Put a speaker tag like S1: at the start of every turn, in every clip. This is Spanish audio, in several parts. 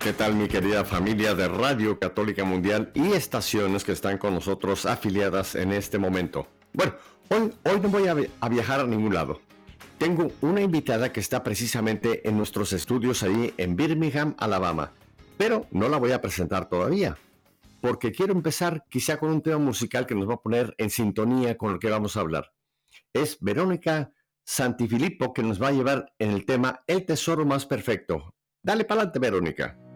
S1: ¿Qué tal mi querida familia de Radio Católica Mundial y estaciones que están con nosotros afiliadas en este momento? Bueno, hoy, hoy no voy a, viajar a ningún lado. Tengo una invitada que está precisamente en nuestros estudios ahí en Birmingham, Alabama, pero no la voy a presentar todavía, porque quiero empezar quizá con un tema musical que nos va a poner en sintonía con lo que vamos a hablar. Es Verónica Santifilippo que nos va a llevar en el tema El Tesoro Más Perfecto. Dale para adelante, Verónica.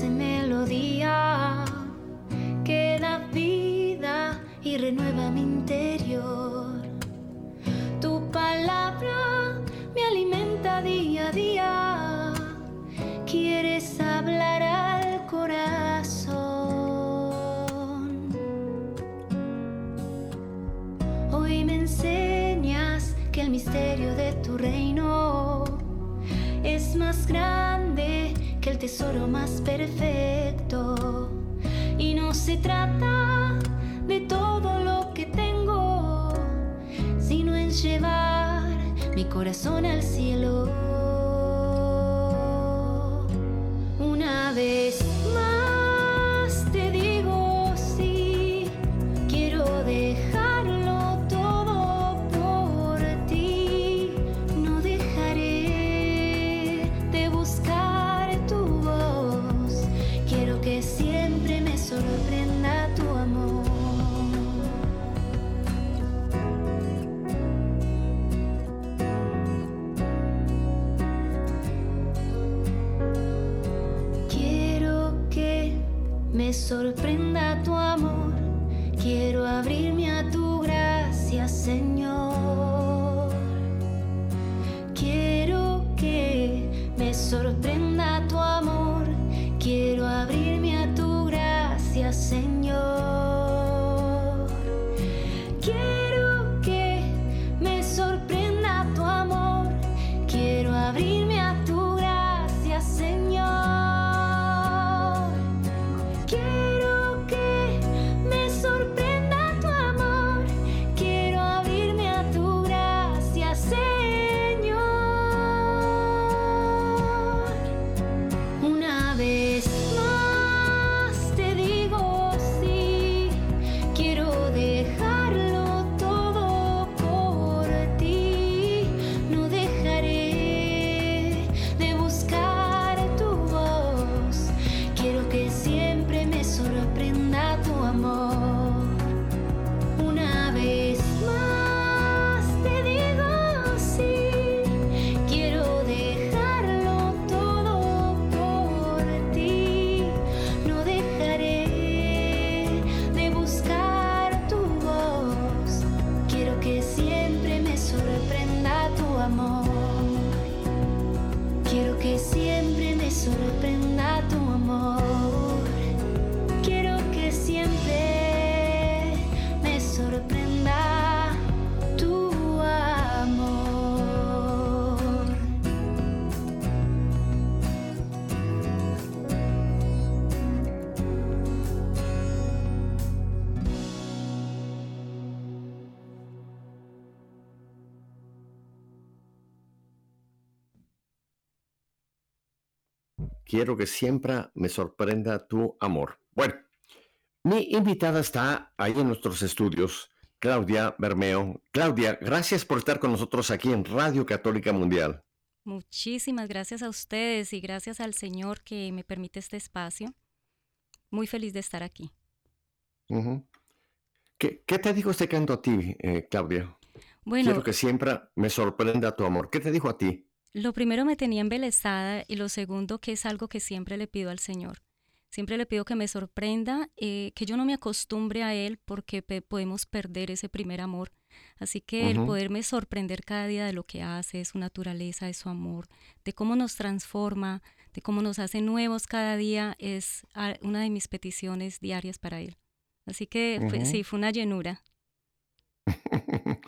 S2: Dulce melodía que da vida y renueva mi interior. Tu palabra me alimenta día a día. Quieres hablar al corazón. Hoy me enseñas que el misterio de tu reino es más grande que el tesoro más perfecto. Y no se trata de todo lo que tengo, sino en llevar mi corazón al cielo. Una vez me Quiero que siempre me sorprenda tu amor.
S1: Bueno, mi invitada está ahí en nuestros estudios, Claudia Bermeo. Claudia, gracias por estar con nosotros aquí en Radio Católica Mundial.
S3: Muchísimas gracias a ustedes y gracias al Señor que me permite este espacio. Muy feliz de estar aquí.
S1: Ujú. ¿Qué, qué te dijo este canto a ti, eh, Claudia?
S3: Bueno,
S1: Quiero que siempre me sorprenda tu amor. ¿Qué te dijo a ti?
S3: Lo primero me tenía embelesada y lo segundo que es algo que siempre le pido al Señor. Siempre le pido que me sorprenda, eh, que yo no me acostumbre a Él porque podemos perder ese primer amor. Así que el poderme sorprender cada día de lo que hace, de su naturaleza, de su amor, de cómo nos transforma, de cómo nos hace nuevos cada día, es una de mis peticiones diarias para Él. Así que sí, fue una llenura.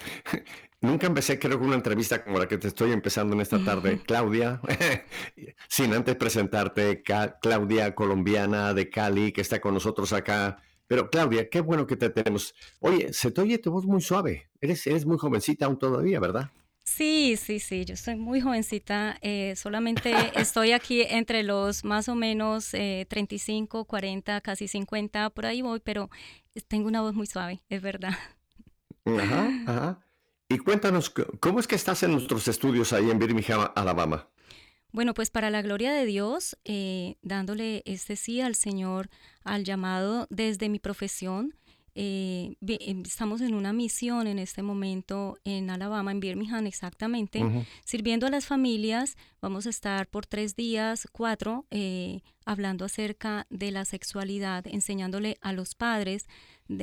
S1: Nunca empecé, creo que una entrevista como la que te estoy empezando en esta tarde, Claudia, sin antes presentarte, Claudia, colombiana de Cali, que está con nosotros acá. Pero Claudia, qué bueno que te tenemos. Oye, se te oye tu voz muy suave. Eres, eres muy jovencita aún todavía, ¿verdad?
S3: Sí, sí, sí, yo soy muy jovencita. Eh, solamente estoy aquí entre los más o menos 35, 40, casi 50, por ahí voy, pero tengo una voz muy suave, es verdad.
S1: Ajá, ajá. Y cuéntanos, ¿cómo es que estás en nuestros estudios ahí en Birmingham, Alabama?
S3: Bueno, pues para la gloria de Dios, eh, dándole este sí al Señor, al llamado desde mi profesión. Eh, em, estamos en una misión en este momento en Alabama, en Birmingham exactamente, sirviendo a las familias. Vamos a estar por tres días, cuatro, eh, hablando acerca de la sexualidad, enseñándole a los padres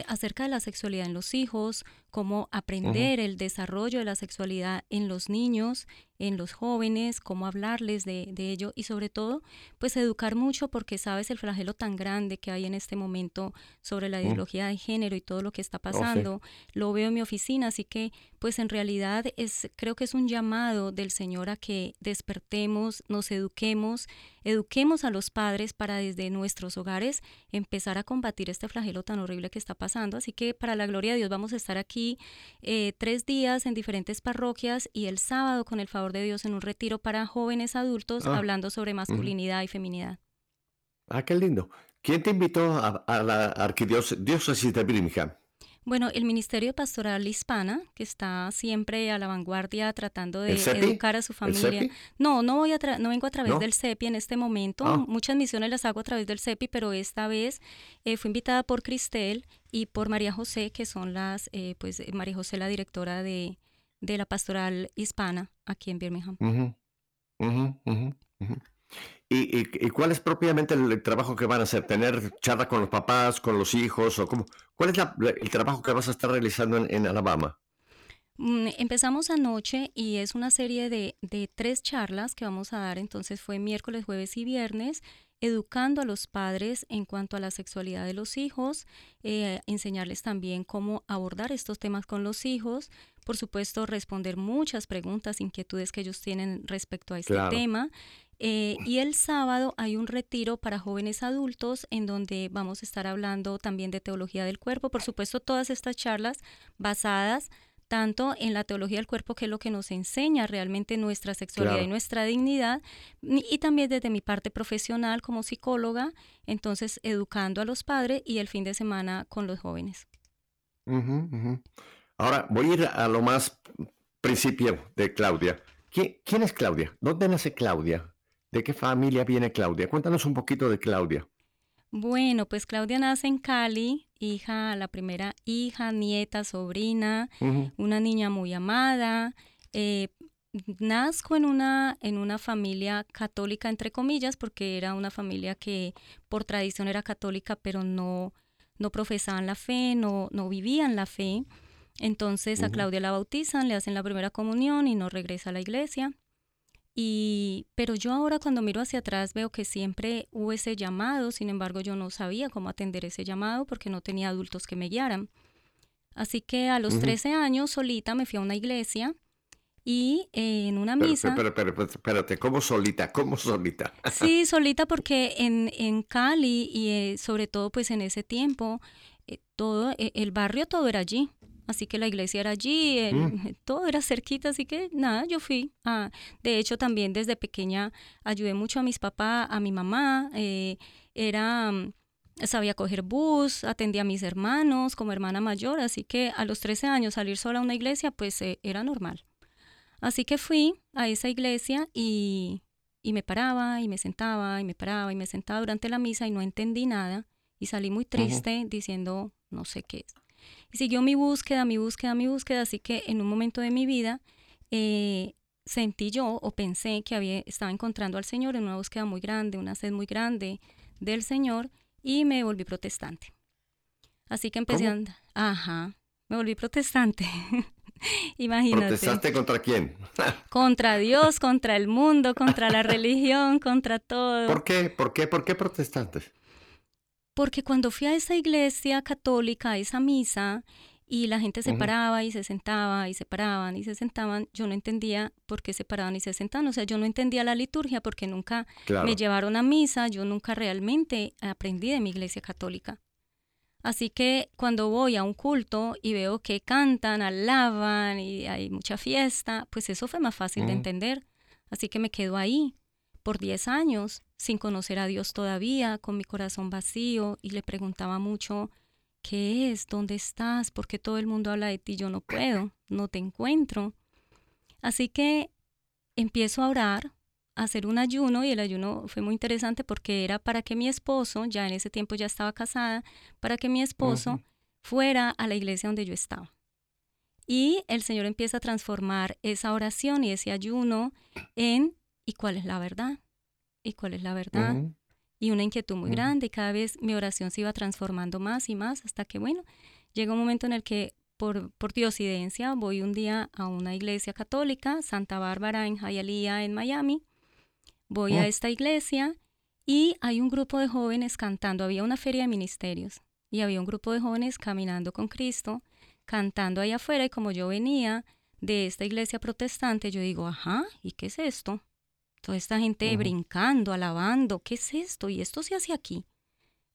S3: acerca de la sexualidad en los hijos, cómo aprender el desarrollo de la sexualidad en los niños, en los jóvenes, cómo hablarles de, de, ello y sobre todo, pues educar mucho porque sabes el flagelo tan grande que hay en este momento sobre la ideología de género y todo lo que está oh, pasando. Lo veo en mi oficina, así que pues en realidad es, creo que es un llamado del Señor a que despertemos, nos eduquemos, eduquemos a los padres para desde nuestros hogares empezar a combatir este flagelo tan horrible que está pasando. Así que para la gloria de Dios vamos a estar aquí eh, tres días en diferentes parroquias y el sábado con el favor de Dios en un retiro para jóvenes adultos ah, hablando sobre masculinidad y feminidad.
S1: Ah, qué lindo. ¿Quién te invitó a, la arquidiócesis de Birmingham?
S3: Bueno, el Ministerio Pastoral Hispana, que está siempre a la vanguardia tratando de educar a su familia. No, no voy a no vengo a través del CEPI en este momento. Ah. Muchas misiones las hago a través del CEPI, pero esta vez eh, fui invitada por Cristel y por María José, que son las, eh, pues María José, la directora de, la Pastoral Hispana aquí en Birmingham.
S1: ¿Y, cuál es propiamente el, trabajo que van a hacer? ¿Tener charla con los papás, con los hijos? o cómo? ¿Cuál es el trabajo que vas a estar realizando en, Alabama?
S3: Mm, empezamos anoche y es una serie de, tres charlas que vamos a dar. Entonces fue miércoles, jueves y viernes educando a los padres en cuanto a la sexualidad de los hijos, eh, enseñarles también cómo abordar estos temas con los hijos, por supuesto responder muchas preguntas, inquietudes que ellos tienen respecto a este tema eh, y el sábado hay un retiro para jóvenes adultos en donde vamos a estar hablando también de teología del cuerpo. Por supuesto, todas estas charlas basadas tanto en la teología del cuerpo, que es lo que nos enseña realmente nuestra sexualidad y nuestra dignidad, y también desde mi parte profesional como psicóloga, entonces educando a los padres y el fin de semana con los jóvenes.
S1: Ahora voy a ir a lo más principio de Claudia. ¿Quién es Claudia? ¿Dónde nace Claudia? ¿De qué familia viene Claudia? Cuéntanos un poquito de Claudia.
S3: Bueno, pues Claudia nace en Cali, hija, la primera hija, nieta, sobrina, una niña muy amada. Eh, nazco en una, en una familia católica, entre comillas, porque era una familia que por tradición era católica, pero no, no profesaban la fe, no, no vivían la fe. Entonces a Claudia la bautizan, le hacen la primera comunión y no regresa a la iglesia. Y, pero yo ahora cuando miro hacia atrás veo que siempre hubo ese llamado, sin embargo yo no sabía cómo atender ese llamado porque no tenía adultos que me guiaran. Así que a los 13 años solita me fui a una iglesia y en una misa...
S1: Pero, pero, pero, espérate, ¿cómo solita? ¿Cómo solita?
S3: sí, solita porque en, en Cali y eh, sobre todo pues en ese tiempo, eh, todo, eh, el barrio todo era allí. Así que la iglesia era allí, mm. todo era cerquita, así que nada, yo fui. de hecho, también desde pequeña ayudé mucho a mis papás, a mi mamá. Eh, era mm, sabía coger bus, atendía a mis hermanos como hermana mayor, así que a los 13 años salir sola a una iglesia, pues eh, era normal. Así que fui a esa iglesia y, y me paraba y me sentaba y me paraba y me sentaba durante la misa y no entendí nada y salí muy triste diciendo no sé qué es. Y siguió mi búsqueda, mi búsqueda, mi búsqueda, así que en un momento de mi vida eh, sentí yo o pensé que había, estaba encontrando al Señor en una búsqueda muy grande, una sed muy grande del Señor y me volví protestante. Así que empecé
S1: ¿Cómo?
S3: a andar. Ajá, me volví protestante. Imagínate.
S1: ¿Protestaste contra quién?
S3: Contra Dios, contra el mundo, contra la religión, contra todo.
S1: ¿Por qué? ¿Por qué? ¿Por qué protestaste?
S3: Porque cuando fui a esa iglesia católica, a esa misa, y la gente se paraba y se sentaba y se paraban y se sentaban, yo no entendía por qué se paraban y se sentaban. O sea, yo no entendía la liturgia porque nunca
S1: Claro.
S3: me llevaron a misa, yo nunca realmente aprendí de mi iglesia católica. Así que cuando voy a un culto y veo que cantan, alaban y hay mucha fiesta, pues eso fue más fácil de
S1: Ujú.
S3: entender. Así que me quedo ahí por 10 años sin conocer a Dios todavía, con mi corazón vacío y le preguntaba mucho, ¿qué es? ¿Dónde estás? ¿Por qué todo el mundo habla de ti? Yo no puedo, no te encuentro. Así que empiezo a orar, a hacer un ayuno y el ayuno fue muy interesante porque era para que mi esposo, ya en ese tiempo ya estaba casada, para que mi esposo fuera a la iglesia donde yo estaba. Y el Señor empieza a transformar esa oración y ese ayuno en ¿y cuál es la verdad? ¿Y cuál es la verdad? Y una inquietud muy grande y cada vez mi oración se iba transformando más y más hasta que, bueno, llega un momento en el que por, por diosidencia voy un día a una iglesia católica, Santa Bárbara en Hialeah, en Miami. Voy a esta iglesia y hay un grupo de jóvenes cantando. Había una feria de ministerios y había un grupo de jóvenes caminando con Cristo, cantando ahí afuera y como yo venía de esta iglesia protestante, yo digo, ajá, ¿y qué es esto? Toda esta gente brincando, alabando, ¿qué es esto? Y esto se hace aquí.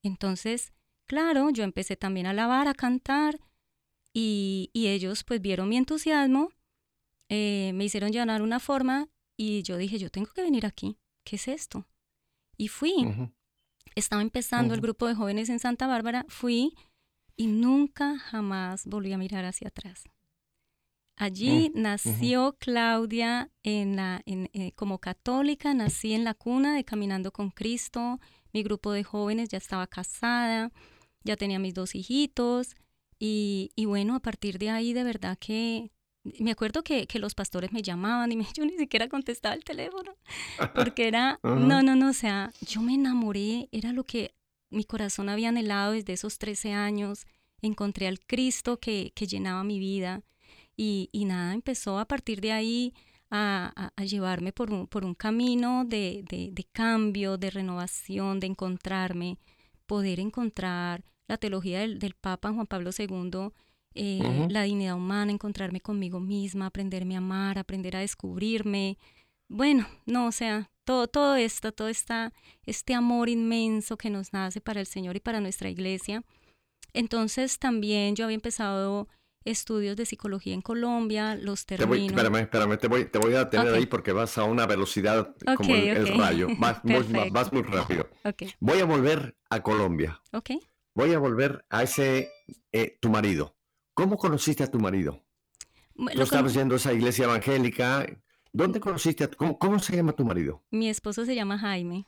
S3: Entonces, claro, yo empecé también a alabar, a cantar, y, y ellos pues vieron mi entusiasmo, eh, me hicieron llenar una forma, y yo dije, yo tengo que venir aquí, ¿qué es esto? Y fui, estaba empezando el grupo de jóvenes en Santa Bárbara, fui y nunca jamás volví a mirar hacia atrás. Allí nació Claudia en la, en, eh, como católica, nací en la cuna de Caminando con Cristo, mi grupo de jóvenes ya estaba casada, ya tenía mis dos hijitos y, y bueno, a partir de ahí de verdad que me acuerdo que, que los pastores me llamaban y me, yo ni siquiera contestaba el teléfono porque era, no, no, no, o sea, yo me enamoré, era lo que mi corazón había anhelado desde esos 13 años, encontré al Cristo que, que llenaba mi vida y, y nada, empezó a partir de ahí a, a- a llevarme por un, por un camino de, de- de cambio, de renovación, de encontrarme, poder encontrar la teología del, del Papa Juan Pablo II, eh, la dignidad humana, encontrarme conmigo misma, aprenderme a amar, aprender a descubrirme. Bueno, no, o sea, todo, todo esto, todo esta, este amor inmenso que nos nace para el Señor y para nuestra iglesia. Entonces también yo había empezado estudios de psicología en Colombia, los
S1: Te voy,
S3: termino.
S1: espérame, espérame, te voy, te voy a tener
S3: Ok.
S1: ahí porque vas a una velocidad como
S3: Ok,
S1: el, el
S3: ok.
S1: rayo. Vas muy, vas muy rápido. Voy a volver a Colombia. Voy a volver a ese, eh, tu marido. ¿Cómo conociste a tu marido?
S3: Bu-
S1: Tú
S3: lo
S1: estabas yendo a esa iglesia evangélica. ¿Dónde conociste a tu, cómo, cómo se llama tu marido?
S3: Mi esposo se llama Jaime.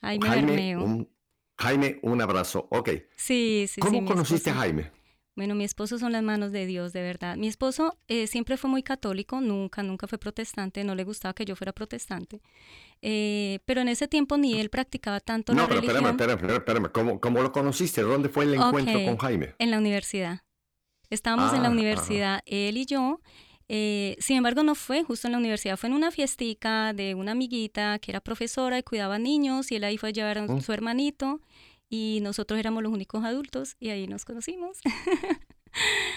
S3: Jaime,
S1: Jaime,
S3: Bermeo.
S1: un, Jaime, un abrazo. Ok.
S3: Sí, sí, sí.
S1: ¿Cómo
S3: mi
S1: conociste a. Jaime?
S3: Bueno, mi esposo son las manos de Dios, de verdad. Mi esposo eh, siempre fue muy católico, nunca, nunca fue protestante, no le gustaba que yo fuera protestante. Eh, pero en ese tiempo ni él practicaba tanto
S1: No,
S3: la
S1: pero
S3: religión
S1: espérame, espérame, espérame. ¿Cómo, cómo lo conociste? ¿Dónde fue el encuentro con Jaime?
S3: en la universidad. Estábamos en la
S1: Ah,
S3: universidad, él y yo. eh, sin embargo, no fue justo en la universidad, fue en una fiestica de una amiguita que era profesora y cuidaba niños y él ahí fue a llevar a
S1: Mm.
S3: su hermanito y nosotros éramos los únicos adultos y ahí nos conocimos.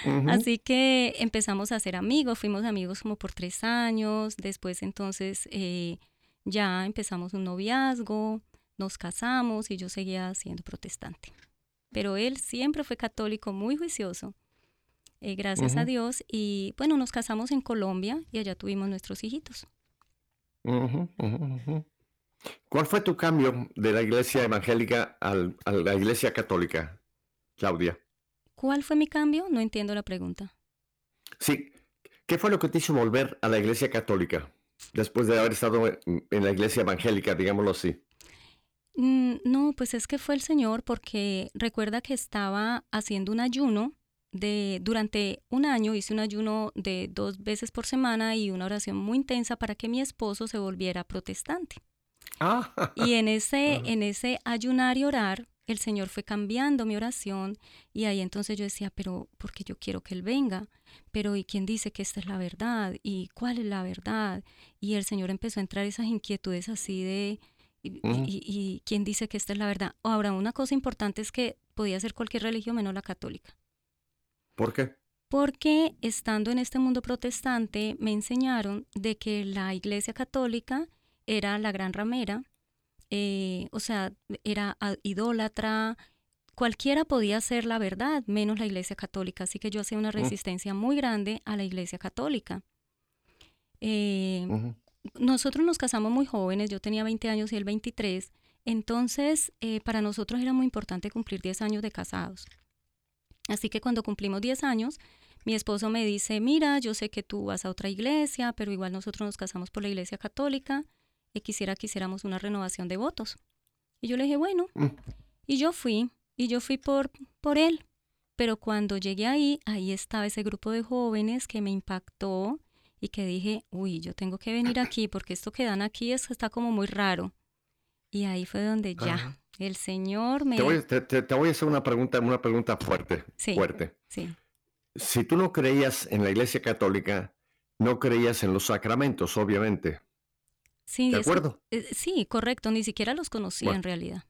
S1: Ujú.
S3: Así que empezamos a ser amigos, fuimos amigos como por tres años, después entonces eh, ya empezamos un noviazgo, nos casamos y yo seguía siendo protestante. Pero él siempre fue católico, muy juicioso, eh, gracias a
S1: Ujú.
S3: Dios, y bueno, nos casamos en Colombia y allá tuvimos nuestros hijitos.
S1: Ujú, ujú. ¿Cuál fue tu cambio de la iglesia evangélica al- a la iglesia católica, Claudia?
S3: ¿Cuál fue mi cambio? No entiendo la pregunta.
S1: Sí, ¿qué fue lo que te hizo volver a la iglesia católica después de haber estado en la iglesia evangélica, digámoslo así?
S3: Mm, No, pues es que fue el Señor porque recuerda que estaba haciendo un ayuno de durante un año hice un ayuno de dos veces por semana y una oración muy intensa para que mi esposo se volviera protestante.
S1: Ah,
S3: Y en ese, en ese ayunar y orar, el Señor fue cambiando mi oración y ahí entonces yo decía, pero porque yo quiero que Él venga, pero ¿y quién dice que esta es la verdad? ¿Y cuál es la verdad? Y el Señor empezó a entrar esas inquietudes así de, y, y- y quién dice que esta es la verdad? Ahora, una cosa importante es que podía ser cualquier religión menos la católica.
S1: ¿Por qué?
S3: Porque estando en este mundo protestante me enseñaron de que la iglesia católica era la gran ramera, eh, o sea, era idólatra, cualquiera podía hacer la verdad, menos la iglesia católica, así que yo hacía una resistencia muy grande a la iglesia católica. Eh, nosotros nos casamos muy jóvenes, yo tenía 20 años y él 23, entonces eh, para nosotros era muy importante cumplir 10 años de casados. Así que cuando cumplimos 10 años, mi esposo me dice, mira, yo sé que tú vas a otra iglesia, pero igual nosotros nos casamos por la iglesia católica y quisiera que hiciéramos una renovación de votos. Y yo le dije, bueno,
S1: Mm.
S3: y yo fui, y yo fui por, por él. Pero cuando llegué ahí, ahí estaba ese grupo de jóvenes que me impactó y que dije, uy, yo tengo que venir aquí porque esto que dan aquí es, está como muy raro. Y ahí fue donde ya
S1: Ajá.
S3: el Señor me...
S1: Te voy, te- te- te voy a hacer una pregunta, una pregunta fuerte.
S3: Sí.
S1: Fuerte.
S3: Sí,
S1: Si tú no creías en la Iglesia Católica, no creías en los sacramentos, obviamente.
S3: Sí,
S1: ¿De acuerdo?
S3: eh, sí, correcto, ni siquiera los conocía
S1: Bueno.
S3: en realidad.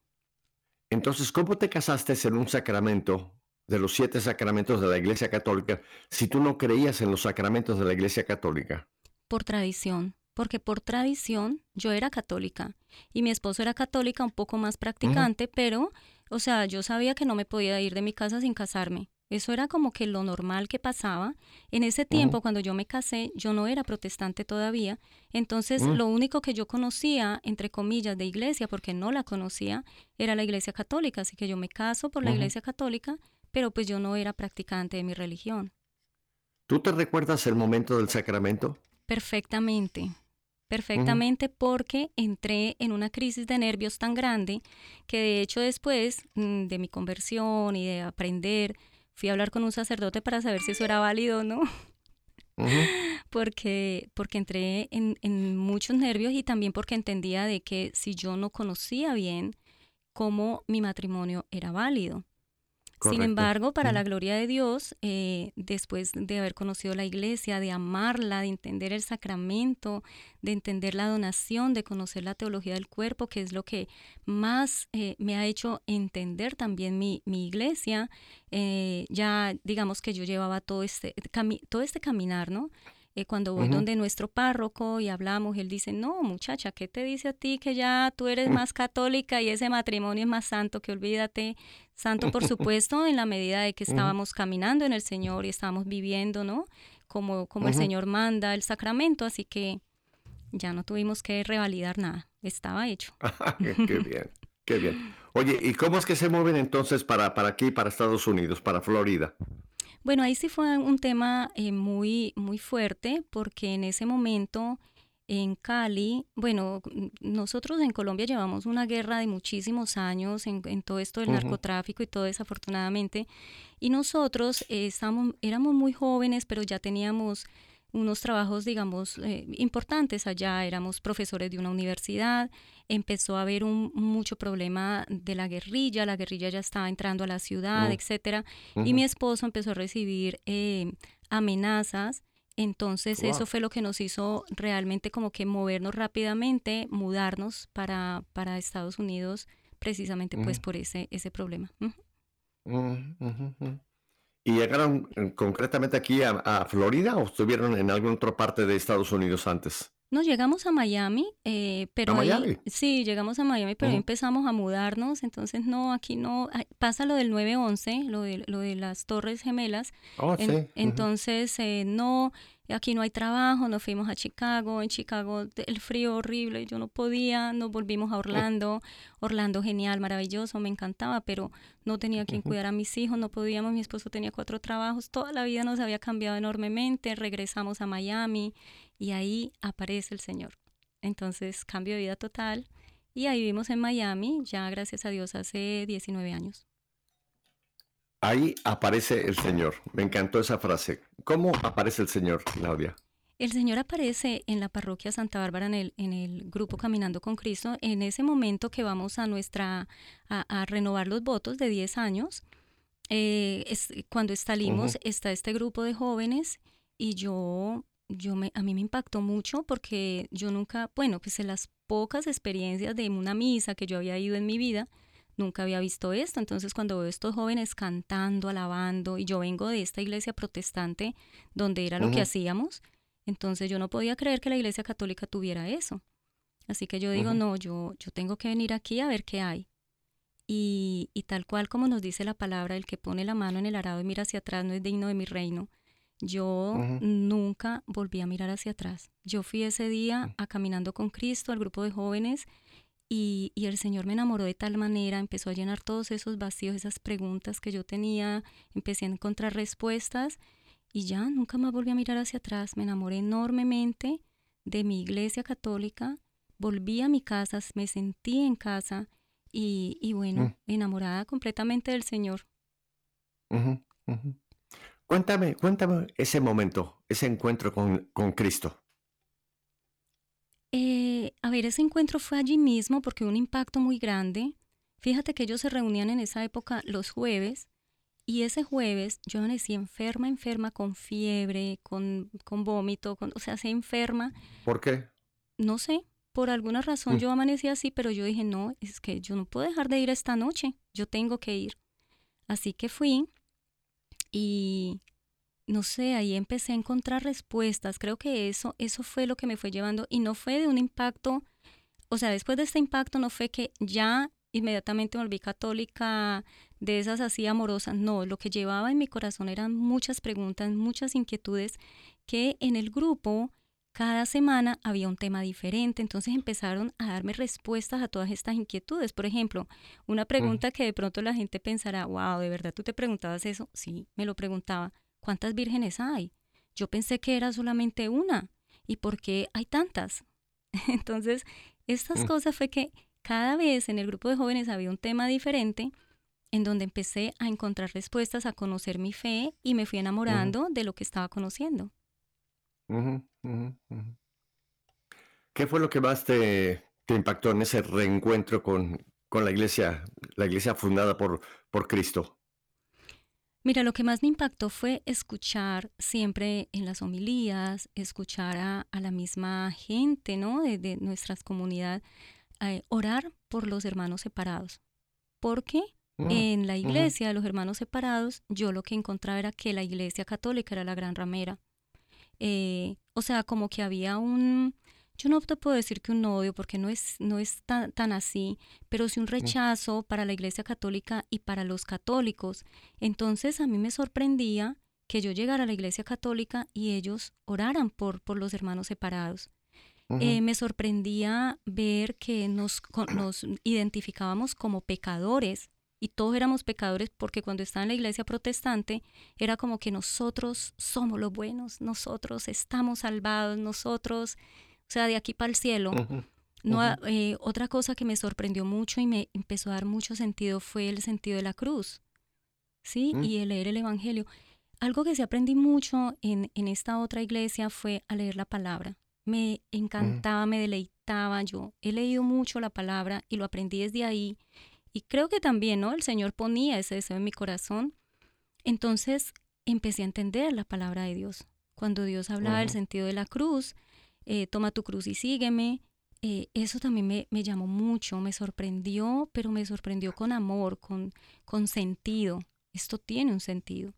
S1: Entonces, ¿cómo te casaste en un sacramento de los siete sacramentos de la Iglesia Católica si tú no creías en los sacramentos de la Iglesia Católica?
S3: por tradición, porque por tradición yo era católica y mi esposo era católica un poco más practicante, pero, o sea, yo sabía que no me podía ir de mi casa sin casarme. Eso era como que lo normal que pasaba. En ese tiempo, cuando yo me casé, yo no era protestante todavía. Entonces,
S1: Mm.
S3: lo único que yo conocía, entre comillas, de iglesia, porque no la conocía, era la iglesia católica. Así que yo me caso por la iglesia católica, pero pues yo no era practicante de mi religión.
S1: ¿Tú te recuerdas el momento del sacramento?
S3: Perfectamente, perfectamente porque entré en una crisis de nervios tan grande que de hecho después mm, de mi conversión y de aprender, fui a hablar con un sacerdote para saber si eso era válido o no, porque, porque entré en, en muchos nervios y también porque entendía de que si yo no conocía bien cómo mi matrimonio era válido. Sin embargo, para la gloria de Dios, eh, después de haber conocido la iglesia, de amarla, de entender el sacramento, de entender la donación, de conocer la teología del cuerpo, que es lo que más eh, me ha hecho entender también mi, mi iglesia, eh, ya digamos que yo llevaba todo este, todo este caminar, ¿no? Eh, cuando voy donde nuestro párroco y hablamos, él dice, no, muchacha, ¿qué te dice a ti que ya tú eres más católica y ese matrimonio es más santo, que olvídate, santo por supuesto, en la medida de que estábamos caminando en el Señor y estábamos viviendo, ¿no? Como, como el. Señor manda el sacramento, así que ya no tuvimos que revalidar nada, estaba hecho.
S1: qué bien, qué bien. Oye, ¿y cómo es que se mueven entonces para, para aquí, para Estados Unidos, para Florida?
S3: Bueno, ahí sí fue un tema eh, muy, muy fuerte porque en ese momento en Cali, bueno, nosotros en Colombia llevamos una guerra de muchísimos años en, en todo esto del narcotráfico y todo desafortunadamente, y nosotros eh, estábamos- éramos muy jóvenes, pero ya teníamos unos trabajos, digamos, eh, importantes allá, éramos profesores de una universidad, empezó a haber un, mucho problema de la guerrilla, la guerrilla ya estaba entrando a la ciudad,
S1: Mm.
S3: etcétera, y
S1: Ujú.
S3: mi esposo empezó a recibir eh, amenazas. Entonces
S1: Wow.
S3: eso fue lo que nos hizo realmente como que movernos rápidamente, mudarnos para, para Estados Unidos, precisamente pues por ese, ese problema. Ujú,
S1: ujú. ¿Y llegaron eh, concretamente aquí a, a Florida o estuvieron en alguna otra parte de Estados Unidos antes?
S3: Nos llegamos a Miami, eh, pero
S1: ¿A
S3: ahí-
S1: Miami?
S3: sí, llegamos a Miami, pero ahí empezamos a mudarnos, entonces no, aquí no, pasa lo del 911, lo de, lo de las Torres Gemelas,
S1: Oh,
S3: En-
S1: sí.
S3: entonces, eh, no, aquí no hay trabajo, nos fuimos a Chicago, en Chicago el frío horrible, yo no podía, nos volvimos a Orlando, Orlando genial, maravilloso, me encantaba, pero no tenía quien cuidar a mis hijos, no podíamos, mi esposo tenía cuatro trabajos, toda la vida nos había cambiado enormemente, regresamos a Miami y ahí aparece el Señor. Entonces, cambio de vida total. Y ahí vivimos en Miami, ya gracias a Dios, hace 19 años.
S1: Ahí aparece el Señor. Me encantó esa frase. ¿Cómo aparece el Señor, Claudia?
S3: El Señor aparece en la parroquia Santa Bárbara en el, en el grupo Caminando con Cristo en ese momento que vamos a nuestra a, renovar los votos de 10 años. Eh, es, cuando salimos está este grupo de jóvenes y yo yo me, a mí me impactó mucho porque yo nunca, bueno, pues en las pocas experiencias de una misa que yo había ido en mi vida, nunca había visto esto. Entonces cuando veo estos jóvenes cantando, alabando, y yo vengo de esta iglesia protestante donde era lo que hacíamos, entonces yo no podía creer que la iglesia católica tuviera eso. Así que yo digo, no, yo, yo tengo que venir aquí a ver qué hay. Y, y tal cual como nos dice la palabra, el que pone la mano en el arado y mira hacia atrás no es digno de mi reino. Yo nunca volví a mirar hacia atrás. Yo fui ese día mm. a Caminando con Cristo, al grupo de jóvenes, y, y, el Señor me enamoró de tal manera, empezó a llenar todos esos vacíos, esas preguntas que yo tenía, empecé a encontrar respuestas y ya nunca más volví a mirar hacia atrás. Me enamoré enormemente de mi iglesia católica, volví a mi casa, me sentí en casa y, y bueno, mm. enamorada completamente del Señor.
S1: Cuéntame, cuéntame ese momento, ese encuentro con, con Cristo.
S3: Eh, a ver, ese encuentro fue allí mismo porque hubo un impacto muy grande. Fíjate que ellos se reunían en esa época los jueves y ese jueves yo amanecí enferma, enferma, con fiebre, con, con vómito, con, o sea, se enferma.
S1: ¿Por qué?
S3: No sé, por alguna razón mm. yo amanecí así, pero yo dije, no, es que yo no puedo dejar de ir esta noche, yo tengo que ir. Así que fui y no sé, ahí empecé a encontrar respuestas. Creo que eso, eso fue lo que me fue llevando y no fue de un impacto, o sea, después de este impacto no fue que ya inmediatamente me volví católica de esas así amorosas. No, lo que llevaba en mi corazón eran muchas preguntas, muchas inquietudes que en el grupo cada semana había un tema diferente, entonces empezaron a darme respuestas a todas estas inquietudes. Por ejemplo, una pregunta que de pronto la gente pensará, wow, ¿de verdad tú te preguntabas eso? Sí, me lo preguntaba, ¿cuántas vírgenes hay? Yo pensé que era solamente una. ¿Y por qué hay tantas? entonces, estas mm. cosas fue que cada vez en el grupo de jóvenes había un tema diferente en donde empecé a encontrar respuestas, a conocer mi fe y me fui enamorando de lo que estaba conociendo.
S1: ¿Qué fue lo que más te, impactó en ese reencuentro con, la iglesia, la iglesia fundada por, por Cristo?
S3: Mira, lo que más me impactó fue escuchar siempre en las homilías, escuchar a, la misma gente, ¿no? De, de nuestra comunidad, eh, orar por los hermanos separados. Porque en la iglesia de los hermanos separados, yo lo que encontraba era que la iglesia católica era la gran ramera. Eh, o sea, como que había un, yo no te puedo decir que un odio, porque no es, no es tan, tan así, pero sí un rechazo para la Iglesia Católica y para los católicos. Entonces a mí me sorprendía que yo llegara a la Iglesia Católica y ellos oraran por, por los hermanos separados. Eh, me sorprendía ver que nos, nos identificábamos como pecadores y todos éramos pecadores porque cuando estaba en la iglesia protestante era como que nosotros somos los buenos, nosotros estamos salvados, nosotros, sea, de aquí para el cielo. no, eh, otra cosa que me sorprendió mucho y me empezó a dar mucho sentido fue el sentido de la cruz, ¿sí? Mm. Y el leer el Evangelio. Algo que sí aprendí mucho en, en, esta otra iglesia fue a leer la palabra. Me encantaba, me deleitaba. Yo he leído mucho la palabra y lo aprendí desde ahí y creo que también, ¿no? El Señor ponía ese deseo en mi corazón. Entonces empecé a entender la palabra de Dios. Cuando Dios hablaba del sentido de la cruz, eh, toma tu cruz y sígueme, eh, eso también me, me, llamó mucho, me sorprendió, pero me sorprendió con amor, con, con sentido. Esto tiene un sentido.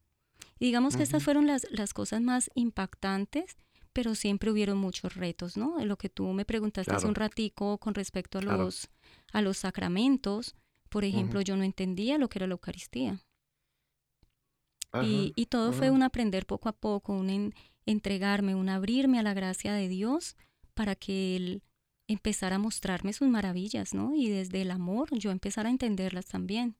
S3: Y digamos que estas fueron las, las cosas más impactantes, pero siempre hubieron muchos retos, ¿no? Lo que tú me preguntaste hace un ratico con respecto a los, a los sacramentos, por ejemplo, yo no entendía lo que era la Eucaristía. y, todo fue un aprender poco a poco, un entregarme, un abrirme a la gracia de Dios para que Él empezara a mostrarme sus maravillas, ¿no? Y desde el amor yo empezara a entenderlas también.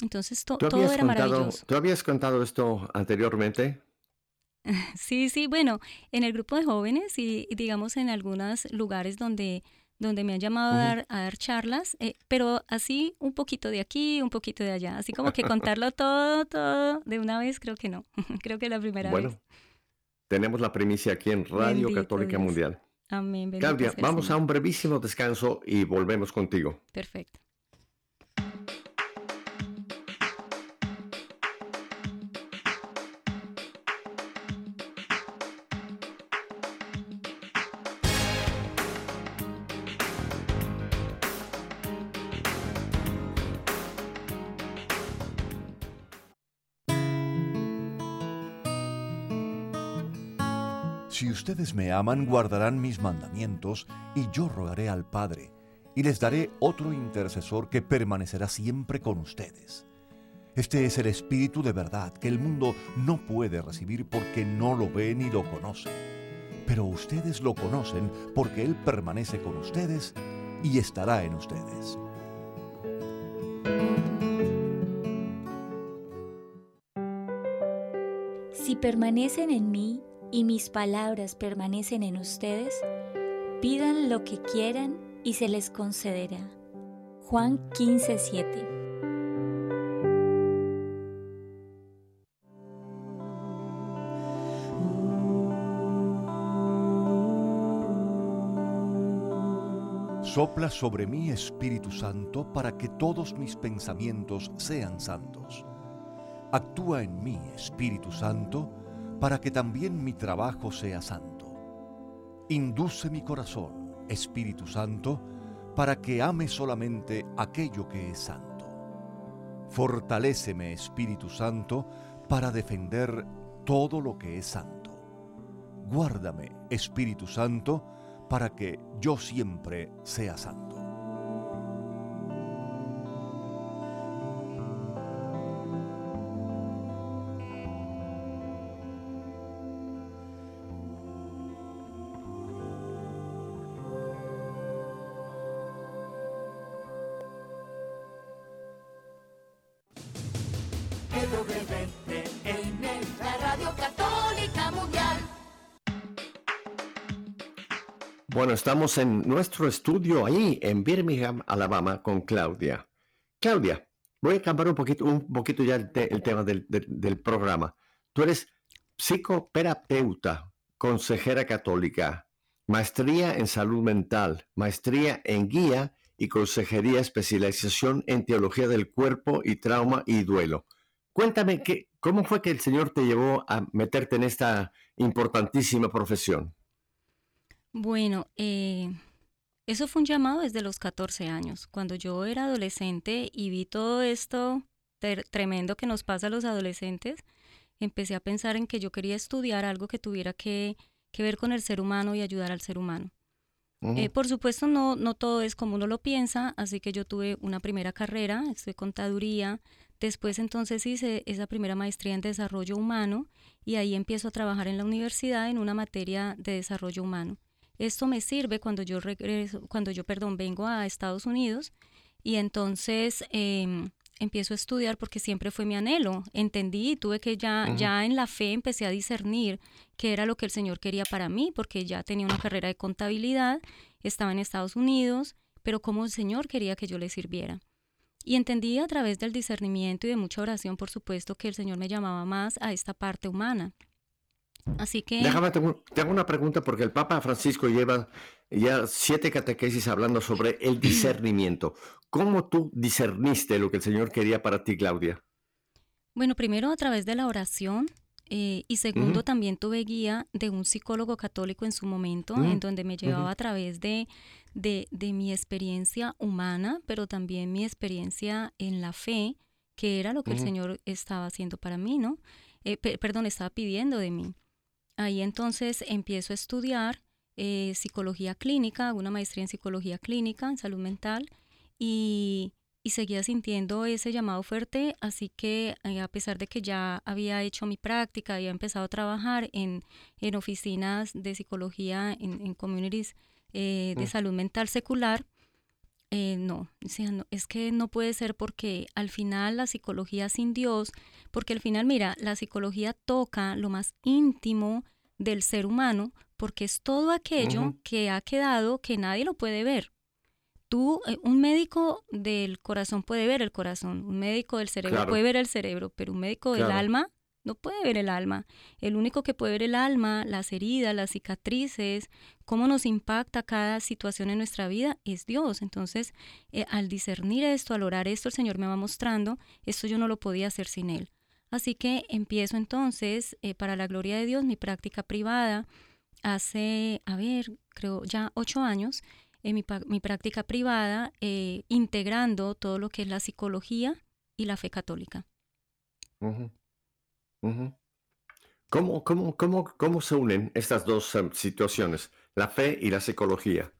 S3: Entonces todo era maravilloso.
S1: ¿Tú habías contado esto anteriormente?
S3: Sí, sí, bueno, en el grupo de jóvenes y digamos en algunos lugares donde donde me han llamado a, dar, charlas, eh, pero así un poquito de aquí, un poquito de allá, así como que contarlo todo, todo de una vez, creo que no, creo que la primera vez.
S1: tenemos la primicia aquí en Radio
S3: Bendito
S1: Católica
S3: Dios.
S1: Mundial.
S3: Amén.
S1: Claudia, vamos a un brevísimo descanso y volvemos contigo.
S3: Perfecto.
S4: Ustedes me aman, guardarán mis mandamientos, y yo rogaré al Padre, y les daré otro intercesor que permanecerá siempre con ustedes. Este es el Espíritu de verdad que el mundo no puede recibir porque no lo ve ni lo conoce. Pero ustedes lo conocen porque Él permanece con ustedes y estará en ustedes.
S5: Si permanecen en mí y mis palabras permanecen en ustedes, pidan lo que quieran y se les concederá. Juan 15:7
S4: Sopla sobre mí, Espíritu Santo, para que todos mis pensamientos sean santos. Actúa en mí, Espíritu Santo, para que también mi trabajo sea santo. Induce mi corazón, Espíritu Santo, para que ame solamente aquello que es santo. Fortaléceme, Espíritu Santo, para defender todo lo que es santo. Guárdame, Espíritu Santo, para que yo siempre sea santo.
S1: Estamos en nuestro estudio ahí en Birmingham, Alabama, con Claudia. Claudia, voy a cambiar un poquito, un poquito ya el, te- el tema del programa. Tú eres psicoterapeuta, consejera católica, maestría en salud mental, maestría en guía y consejería, especialización en teología del cuerpo y trauma y duelo. Cuéntame, ¿qué, ¿cómo fue que el Señor te llevó a meterte en esta importantísima profesión?
S3: Bueno, eh, eso fue un llamado desde los 14 años. Cuando yo era adolescente y vi todo esto tremendo que nos pasa a los adolescentes, empecé a pensar en que yo quería estudiar algo que tuviera que, que ver con el ser humano y ayudar al ser humano. Eh, por supuesto, no, no todo es como uno lo piensa, así que yo tuve una primera carrera, estudié contaduría, después entonces hice esa primera maestría en desarrollo humano y ahí empiezo a trabajar en la universidad en una materia de desarrollo humano. Esto me sirve cuando yo regreso, cuando yo, perdón, vengo a Estados Unidos y entonces em, empiezo a estudiar porque siempre fue mi anhelo. Entendí y tuve que ya, ya en la fe empecé a discernir qué era lo que el Señor quería para mí, porque ya tenía una carrera de contabilidad, estaba en Estados Unidos, pero cómo el Señor quería que yo le sirviera. Y entendí a través del discernimiento y de mucha oración, por supuesto, que el Señor me llamaba más a esta parte humana. Así que...
S1: Déjame, te hago- te hago una pregunta porque el Papa Francisco lleva ya siete catequesis hablando sobre el discernimiento. ¿Cómo tú discerniste lo que el Señor quería para ti, Claudia?
S3: Bueno, primero a través de la oración eh, y segundo también tuve guía de un psicólogo católico en su momento,
S1: Mm,
S3: en donde me llevaba a través de, de, de mi experiencia humana, pero también mi experiencia en la fe, que era lo que el Señor estaba haciendo para mí, ¿no? Eh, pe- perdón, estaba pidiendo de mí. Ahí entonces empiezo a estudiar eh, psicología clínica, una maestría en psicología clínica, en salud mental, y, y seguía sintiendo ese llamado fuerte, así que eh, a pesar de que ya había hecho mi práctica, había empezado a trabajar en, en oficinas de psicología, en, en communities eh, de
S1: Mm.
S3: salud mental secular, eh, no, es que no puede ser porque al final la psicología sin Dios, porque al final, mira, la psicología toca lo más íntimo del ser humano, porque es todo aquello que ha quedado que nadie lo puede ver. Tú, eh, un médico del corazón puede ver el corazón, un médico del cerebro
S1: Claro.
S3: puede ver el cerebro, pero un médico del alma no puede ver el alma. El único que puede ver el alma, las heridas, las cicatrices, cómo nos impacta cada situación en nuestra vida, es Dios. Entonces, eh, al discernir esto, al orar esto, el Señor me va mostrando, esto yo no lo podía hacer sin Él. Así que empiezo entonces, eh, para la gloria de Dios, mi práctica privada. Hace, a ver, creo ya ocho años, en mi, mi práctica privada, eh, integrando todo lo que es la psicología y la fe católica.
S1: ¿Cómo, cómo, cómo, cómo se unen estas dos em, situaciones, la fe y la psicología?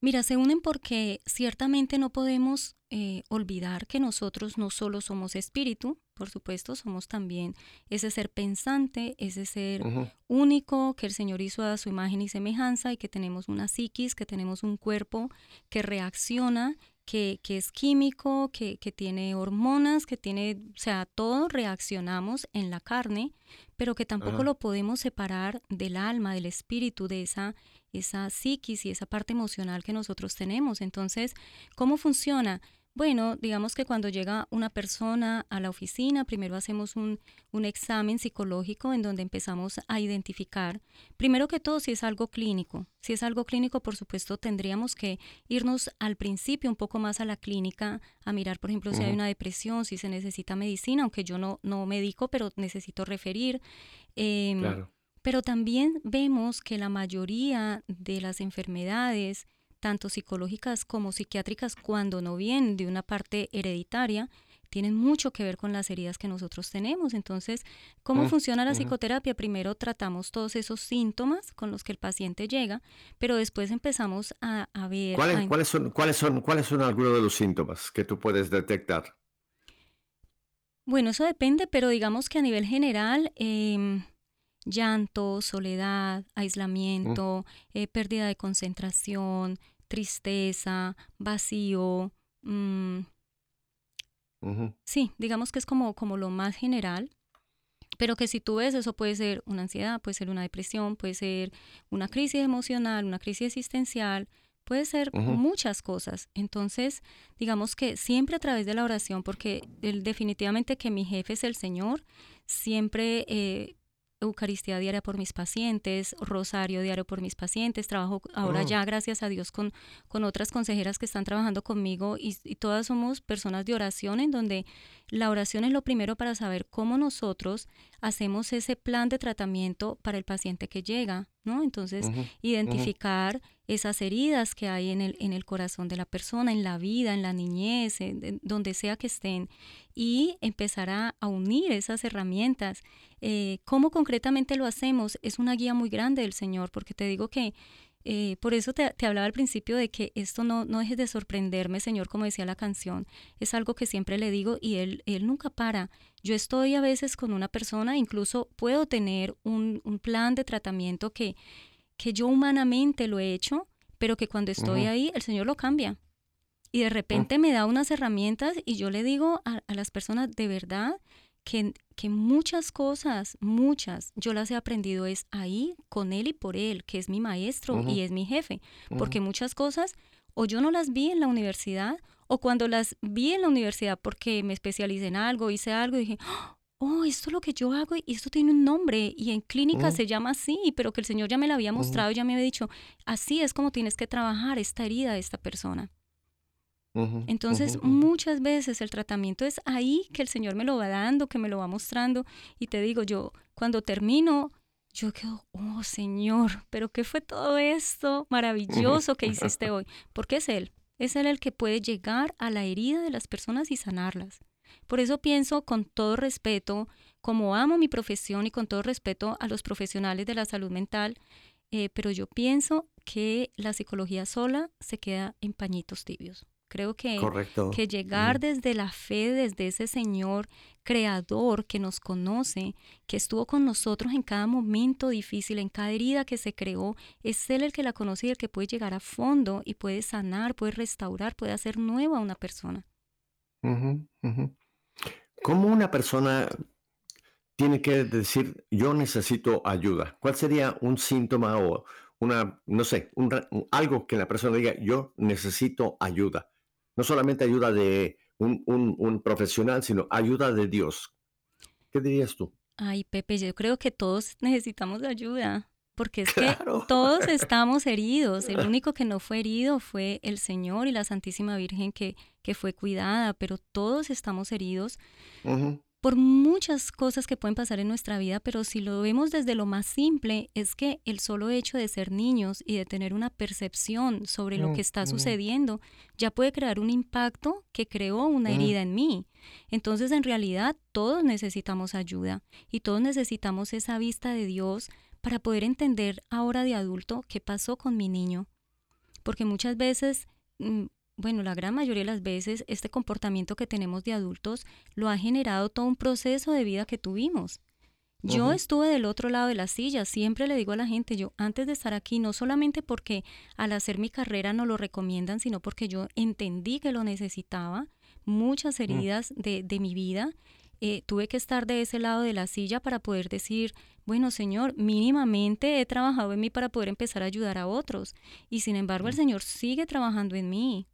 S3: Mira, se unen porque ciertamente no podemos eh, olvidar que nosotros no solo somos espíritu, por supuesto, somos también ese ser pensante, ese ser único que el Señor hizo a su imagen y semejanza y que tenemos una psiquis, que tenemos un cuerpo que reacciona que, es químico, que, tiene hormonas, que tiene, o sea, todos reaccionamos en la carne, pero que tampoco lo podemos separar del alma, del espíritu, de esa, esa psiquis y esa parte emocional que nosotros tenemos. Entonces, ¿cómo funciona? Bueno, digamos que cuando llega una persona a la oficina, primero hacemos un, examen psicológico en donde empezamos a identificar, primero que todo, si es algo clínico. Si es algo clínico, por supuesto, tendríamos que irnos al principio un poco más a la clínica, a mirar, por ejemplo, si hay una depresión, si se necesita medicina, aunque yo no, no medico, pero necesito referir. Em, pero también vemos que la mayoría de las enfermedades, tanto psicológicas como psiquiátricas, cuando no vienen de una parte hereditaria, tienen mucho que ver con las heridas que nosotros tenemos. Entonces, ¿cómo mm, funciona la psicoterapia? Primero tratamos todos esos síntomas con los que el paciente llega, pero después empezamos a, ver...
S1: ¿Cuáles, son, ¿cuáles, son, ¿Cuáles son algunos de los síntomas que tú puedes detectar?
S3: Bueno, eso depende, pero digamos que a nivel general, em, llanto, soledad, aislamiento, eh, pérdida de concentración, tristeza, vacío. Mm, sí, digamos que es como, como lo más general, pero que si tú ves eso puede ser una ansiedad, puede ser una depresión, puede ser una crisis emocional, una crisis existencial, puede ser muchas cosas. Entonces, digamos que siempre a través de la oración, porque definitivamente que mi jefe es el Señor, siempre eh, Eucaristía diaria por mis pacientes, rosario diario por mis pacientes, trabajo ahora oh. ya, gracias a Dios, con, con otras consejeras que están trabajando conmigo y, todas somos personas de oración en donde la oración es lo primero para saber cómo nosotros hacemos ese plan de tratamiento para el paciente que llega, ¿no? Entonces, identificar esas heridas que hay en el, en el corazón de la persona, en la vida, en la niñez, en, donde sea que estén, y empezar a, unir esas herramientas. Eh, ¿Cómo concretamente lo hacemos? Es una guía muy grande del Señor, porque te digo que eh, por eso te, hablaba al principio de que esto no, no dejes de sorprenderme, Señor, como decía la canción. Es algo que siempre le digo y Él, él nunca para. Yo estoy a veces con una persona, incluso puedo tener un, un plan de tratamiento que, que yo humanamente lo he hecho, pero que cuando estoy ahí el Señor lo cambia. Y de repente me da unas herramientas y yo le digo a, las personas de verdad que, que, muchas cosas, muchas, yo las he aprendido es ahí, con él y por él, que es mi maestro y es mi jefe. Porque muchas cosas o yo no las vi en la universidad o cuando las vi en la universidad porque me especialicé en algo, hice algo y dije, oh, esto es lo que yo hago y esto tiene un nombre y en clínica se llama así, pero que el Señor ya me lo había mostrado, y ya me había dicho, así es como tienes que trabajar esta herida de esta persona. Entonces, muchas veces el tratamiento es ahí que el Señor me lo va dando, que me lo va mostrando. Y te digo, yo cuando termino, yo quedo, oh Señor, pero ¿qué fue todo esto maravilloso que hiciste hoy? Porque es Él, es Él el que puede llegar a la herida de las personas y sanarlas. Por eso pienso con todo respeto, como amo mi profesión y con todo respeto a los profesionales de la salud mental, eh, pero yo pienso que la psicología sola se queda en pañitos tibios. Creo que, que llegar desde la fe, desde ese Señor creador que nos conoce, que estuvo con nosotros en cada momento difícil, en cada herida que se creó, es Él el que la conoce y el que puede llegar a fondo y puede sanar, puede restaurar, puede hacer nueva a una persona.
S1: ¿Cómo una persona tiene que decir, yo necesito ayuda? ¿Cuál sería un síntoma o una, no sé, algo que la persona diga, yo necesito ayuda? No solamente ayuda de un, profesional, sino ayuda de Dios. ¿Qué dirías tú?
S3: Ay, Pepe, yo creo que todos necesitamos ayuda, porque es que todos estamos heridos. El único que no fue herido fue el Señor y la Santísima Virgen que, que fue cuidada, pero todos estamos heridos por muchas cosas que pueden pasar en nuestra vida, pero si lo vemos desde lo más simple, es que el solo hecho de ser niños y de tener una percepción sobre lo mm, que está sucediendo ya puede crear un impacto que creó una herida en mí. Entonces, en realidad, todos necesitamos ayuda y todos necesitamos esa vista de Dios para poder entender ahora de adulto qué pasó con mi niño. Porque muchas veces mm, bueno, la gran mayoría de las veces este comportamiento que tenemos de adultos lo ha generado todo un proceso de vida que tuvimos. Yo estuve del otro lado de la silla, siempre le digo a la gente, yo antes de estar aquí, no solamente porque al hacer mi carrera no lo recomiendan, sino porque yo entendí que lo necesitaba, muchas mm. heridas de, de, mi vida, eh, tuve que estar de ese lado de la silla para poder decir, bueno, Señor, mínimamente he trabajado en mí para poder empezar a ayudar a otros. Y sin embargo, el mm. Señor sigue trabajando en mí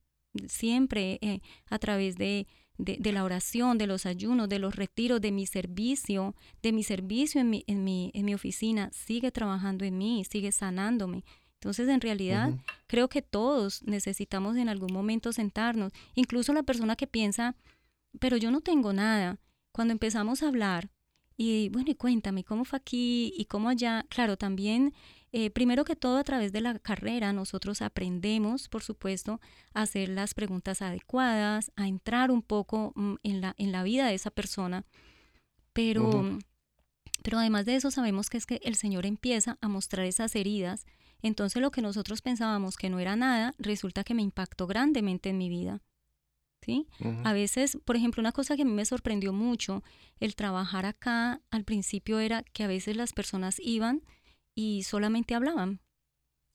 S3: siempre eh, a través de, de, la oración, de los ayunos, de los retiros, de mi servicio, de mi servicio en mi, en mi, en mi oficina, sigue trabajando en mí, sigue sanándome. Entonces, en realidad, creo que todos necesitamos en algún momento sentarnos, incluso la persona que piensa, pero yo no tengo nada. Cuando empezamos a hablar, y bueno, y cuéntame, ¿cómo fue aquí y cómo allá? Claro, también eh, primero que todo, a través de la carrera, nosotros aprendemos, por supuesto, a hacer las preguntas adecuadas, a entrar un poco mm, en, la, en la vida de esa persona, pero, pero además de eso sabemos que es que el Señor empieza a mostrar esas heridas, entonces lo que nosotros pensábamos que no era nada, resulta que me impactó grandemente en mi vida. ¿Sí? A veces, por ejemplo, una cosa que a mí me sorprendió mucho, el trabajar acá al principio era que a veces las personas iban y solamente hablaban.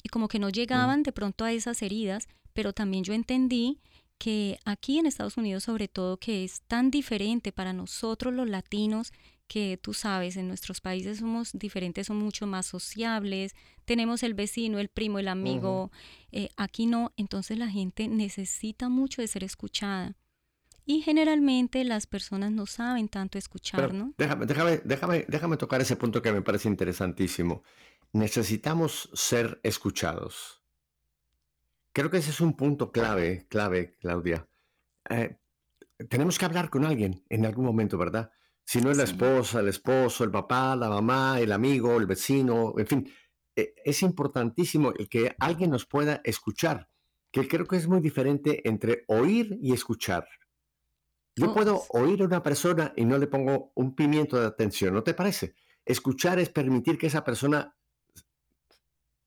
S3: Y como que no llegaban de pronto a esas heridas, pero también yo entendí que aquí en Estados Unidos sobre todo que es tan diferente para nosotros los latinos que tú sabes, en nuestros países somos diferentes, somos mucho más sociables, tenemos el vecino, el primo, el amigo, eh, aquí no, entonces la gente necesita mucho de ser escuchada. Y generalmente las personas no saben tanto escuchar, ¿no?
S1: Déjame, déjame, déjame, déjame tocar ese punto que me parece interesantísimo necesitamos ser escuchados. Creo que ese es un punto clave, clave, Claudia. Eh, tenemos que hablar con alguien en algún momento, ¿verdad? Si no es la esposa, el esposo, el papá, la mamá, el amigo, el vecino, en fin, eh, es importantísimo el que alguien nos pueda escuchar, que creo que es muy diferente entre oír y escuchar. Yo oh, puedo oír a una persona y no le pongo un pimiento de atención, ¿no te parece? Escuchar es permitir que esa persona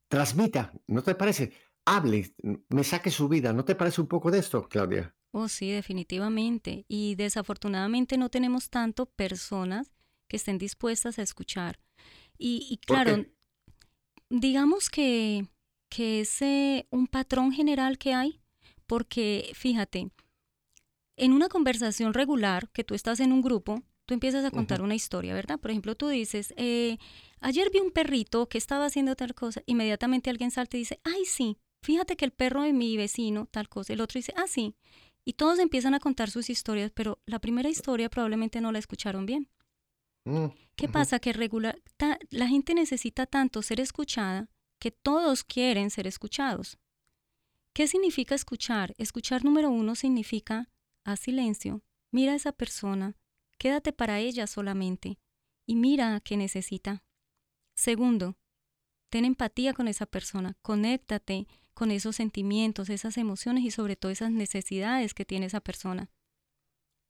S1: transmita, ¿no te parece? Hable, me saque su vida, ¿no te parece un poco de esto, Claudia?
S3: Oh, sí, definitivamente. Y desafortunadamente no tenemos tanto personas que estén dispuestas a escuchar. Y, claro, digamos que, que es eh, un patrón general que hay, porque fíjate, en una conversación regular, que tú estás en un grupo, tú empiezas a contar una historia, ¿verdad? Por ejemplo, tú dices, eh, ayer vi un perrito que estaba haciendo tal cosa, inmediatamente alguien salta y dice, ay, sí, fíjate que el perro de mi vecino, tal cosa, el otro dice, ah, sí, y todos empiezan a contar sus historias, pero la primera historia probablemente no la escucharon bien. Mm, ¿Qué pasa? Que regular, la gente necesita tanto ser escuchada que todos quieren ser escuchados. ¿Qué significa escuchar? Escuchar número uno significa a silencio, mira a esa persona, quédate para ella solamente y mira qué necesita. Segundo, ten empatía con esa persona, conéctate con esos sentimientos, esas emociones y sobre todo esas necesidades que tiene esa persona.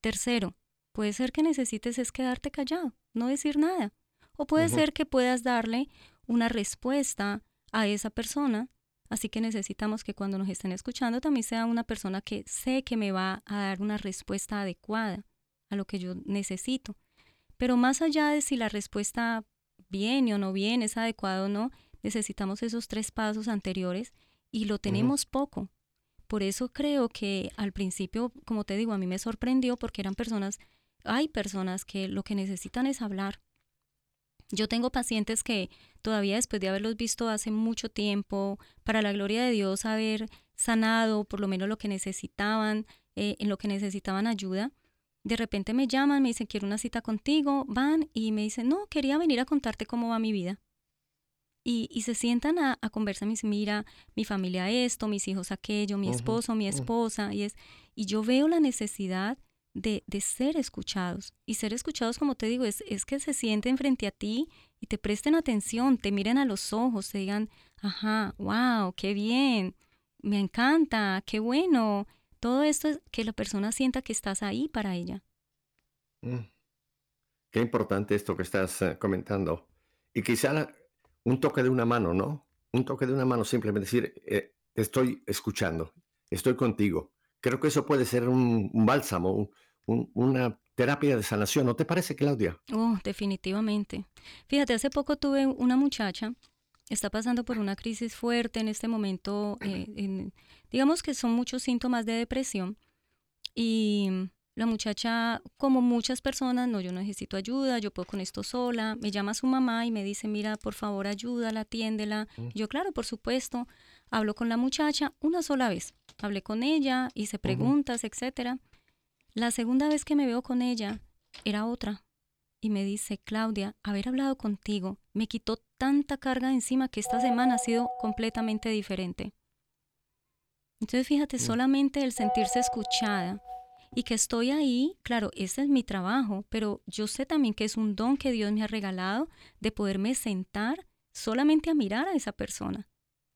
S3: Tercero, puede ser que necesites es quedarte callado, no decir nada. O puede ser que puedas darle una respuesta a esa persona. Así que necesitamos que cuando nos estén escuchando también sea una persona que sé que me va a dar una respuesta adecuada a lo que yo necesito. Pero más allá de si la respuesta viene o no viene, es adecuado o no, necesitamos esos tres pasos anteriores y lo tenemos poco. Por eso creo que al principio, como te digo, a mí me sorprendió porque eran personas, hay personas que lo que necesitan es hablar. Yo tengo pacientes que todavía después de haberlos visto hace mucho tiempo, para la gloria de Dios, haber sanado por lo menos lo que necesitaban, eh, en lo que necesitaban ayuda, De repente me llaman, me dicen, quiero una cita contigo, van y me dicen, no, quería venir a contarte cómo va mi vida. Y, y se sientan a, a, conversar, me dicen, mira, mi familia esto, mis hijos aquello, mi esposo, mi esposa, y, es, y yo veo la necesidad de, de, ser escuchados. Y ser escuchados, como te digo, es, es que se sienten frente a ti y te presten atención, te miren a los ojos, te digan, ajá, wow, qué bien, me encanta, qué bueno. Todo esto es que la persona sienta que estás ahí para ella.
S1: Mm. Qué importante esto que estás uh, comentando. Y quizá la, un toque de una mano, ¿no? Un toque de una mano, simplemente decir, eh, estoy escuchando, estoy contigo. Creo que eso puede ser un, un bálsamo, un, un, una terapia de sanación. ¿No te parece, Claudia?
S3: Oh, definitivamente. Fíjate, hace poco tuve una muchacha, está pasando por una crisis fuerte en este momento, eh, en, digamos que son muchos síntomas de depresión y la muchacha, como muchas personas, no, yo necesito ayuda, yo puedo con esto sola. Me llama su mamá y me dice, mira, por favor, ayúdala, atiéndela. Mm. Yo, claro, por supuesto, hablo con la muchacha una sola vez. Hablé con ella, hice preguntas, uh -huh. etcétera. La segunda vez que me veo con ella era otra. Y me dice, Claudia, haber hablado contigo me quitó tanta carga encima que esta semana ha sido completamente diferente. Entonces, fíjate, solamente el sentirse escuchada y que estoy ahí, claro, ese es mi trabajo, pero yo sé también que es un don que Dios me ha regalado de poderme sentar solamente a mirar a esa persona.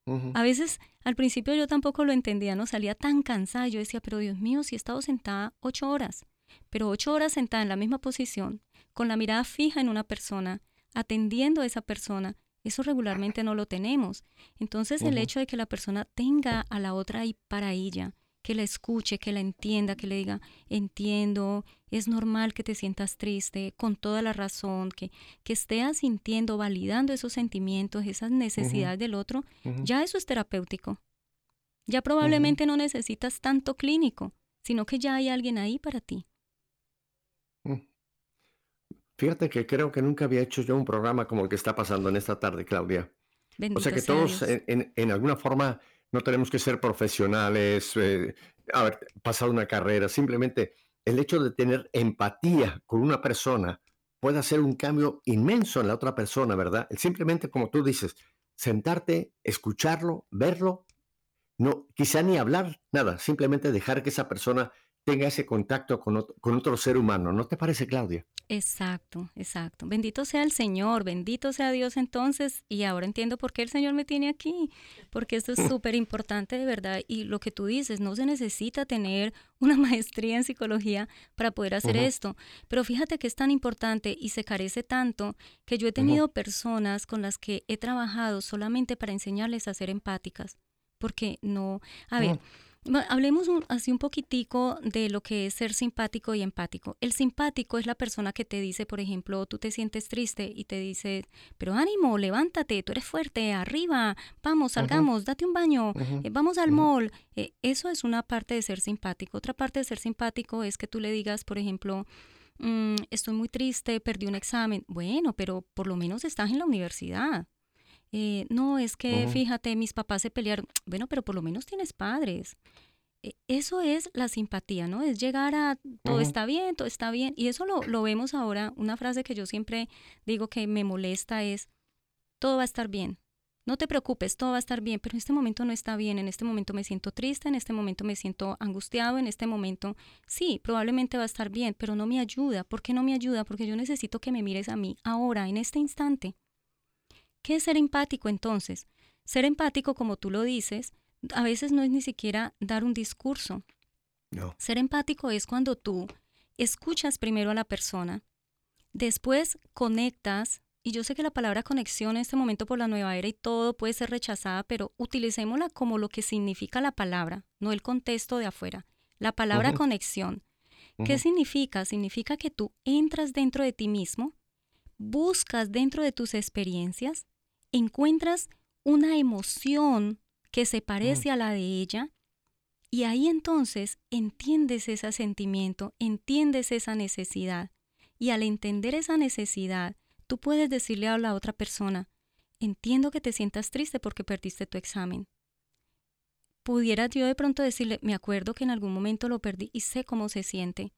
S3: Uh -huh. A veces, al principio yo tampoco lo entendía, no salía tan cansada, yo decía, pero Dios mío, si he estado sentada ocho horas, pero ocho horas sentada en la misma posición, con la mirada fija en una persona, atendiendo a esa persona, eso regularmente no lo tenemos. Entonces, uh -huh. el hecho de que la persona tenga a la otra ahí para ella, que la escuche, que la entienda, que le diga, entiendo, es normal que te sientas triste, con toda la razón, que, que estés sintiendo, validando esos sentimientos, esas necesidades uh -huh. del otro, uh -huh. ya eso es terapéutico. Ya probablemente no necesitas tanto clínico, sino que ya hay alguien ahí para ti.
S1: Mm. Fíjate que creo que nunca había hecho yo un programa como el que está pasando en esta tarde, Claudia.
S3: Bendito
S1: o sea que todos en, en, en alguna forma no tenemos que ser profesionales, eh, haber pasado una carrera, simplemente el hecho de tener empatía con una persona puede hacer un cambio inmenso en la otra persona, ¿verdad? Simplemente, como tú dices, sentarte, escucharlo, verlo, no, quizá ni hablar nada, simplemente dejar que esa persona tenga ese contacto con otro, con otro, ser humano. ¿No te parece, Claudia?
S3: Exacto, exacto. Bendito sea el Señor, bendito sea Dios entonces. Y ahora entiendo por qué el Señor me tiene aquí, porque esto es súper importante de verdad. Y lo que tú dices, no se necesita tener una maestría en psicología para poder hacer uh -huh. esto. Pero fíjate que es tan importante y se carece tanto que yo he tenido uh -huh. personas con las que he trabajado solamente para enseñarles a ser empáticas. Porque no, a ver... Uh -huh Hablemos un, así un poquitico de lo que es ser simpático y empático. El simpático es la persona que te dice, por ejemplo, tú te sientes triste y te dice, pero ánimo, levántate, tú eres fuerte, arriba, vamos, salgamos, uh -huh. date un baño, uh -huh. eh, vamos al uh -huh. mall. Eh, eso es una parte de ser simpático. Otra parte de ser simpático es que tú le digas, por ejemplo, mmm, estoy muy triste, perdí un examen. Bueno, pero por lo menos estás en la universidad. Eh, no, es que uh -huh. fíjate, mis papás se pelearon. Bueno, pero por lo menos tienes padres. Eh, eso es la simpatía, ¿no? Es llegar a todo uh -huh. está bien, todo está bien. Y eso lo, lo vemos ahora. Una frase que yo siempre digo que me molesta es, todo va a estar bien. No te preocupes, todo va a estar bien, pero en este momento no está bien, en este momento me siento triste, en este momento me siento angustiado, en este momento sí, probablemente va a estar bien, pero no me ayuda. ¿Por qué no me ayuda? Porque yo necesito que me mires a mí ahora, en este instante. ¿Qué es ser empático entonces? Ser empático, como tú lo dices, a veces no es ni siquiera dar un discurso.
S1: No.
S3: Ser empático es cuando tú escuchas primero a la persona, después conectas, y yo sé que la palabra conexión en este momento por la nueva era y todo puede ser rechazada, pero utilicémosla como lo que significa la palabra, no el contexto de afuera. La palabra uh -huh. conexión. Uh -huh. ¿Qué significa? Significa que tú entras dentro de ti mismo, buscas dentro de tus experiencias encuentras una emoción que se parece mm. a la de ella y ahí entonces entiendes ese sentimiento, entiendes esa necesidad y al entender esa necesidad, tú puedes decirle a la otra persona, entiendo que te sientas triste porque perdiste tu examen. Pudiera yo de pronto decirle, me acuerdo que en algún momento lo perdí y sé cómo se siente.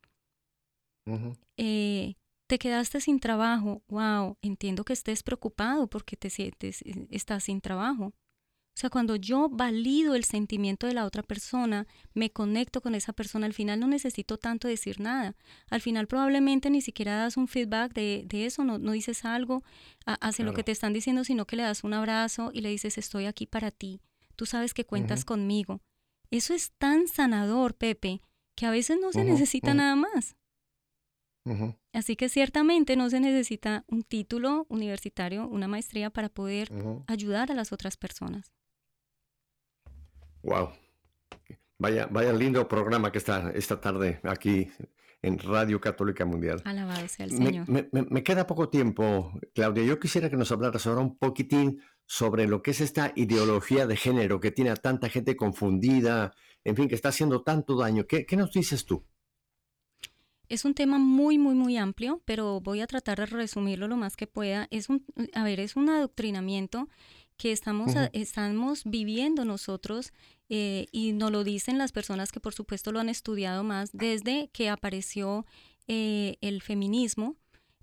S3: Eh, te quedaste sin trabajo, wow, entiendo que estés preocupado porque te sientes, eh, estás sin trabajo. O sea, cuando yo valido el sentimiento de la otra persona, me conecto con esa persona, al final no necesito tanto decir nada. Al final probablemente ni siquiera das un feedback de, eso, no, no, dices algo, hace lo que te están diciendo, sino que le das un abrazo y le dices, estoy aquí para ti, tú sabes que cuentas conmigo. Eso es tan sanador, Pepe, que a veces no se necesita nada más. Así que ciertamente no se necesita un título universitario, una maestría para poder ayudar a las otras personas.
S1: Wow. Vaya, vaya lindo programa que está esta tarde aquí en Radio Católica Mundial.
S3: Alabado sea el Señor.
S1: Me, queda poco tiempo, Claudia. Yo quisiera que nos hablaras ahora un poquitín sobre lo que es esta ideología de género que tiene a tanta gente confundida, en fin, que está haciendo tanto daño. ¿Qué, qué nos dices tú?
S3: Es un tema muy, muy, muy amplio, pero voy a tratar de resumirlo lo más que pueda. Es un, a ver, es un adoctrinamiento que estamos, estamos viviendo nosotros eh, y nos lo dicen las personas que por supuesto lo han estudiado más desde que apareció eh, el feminismo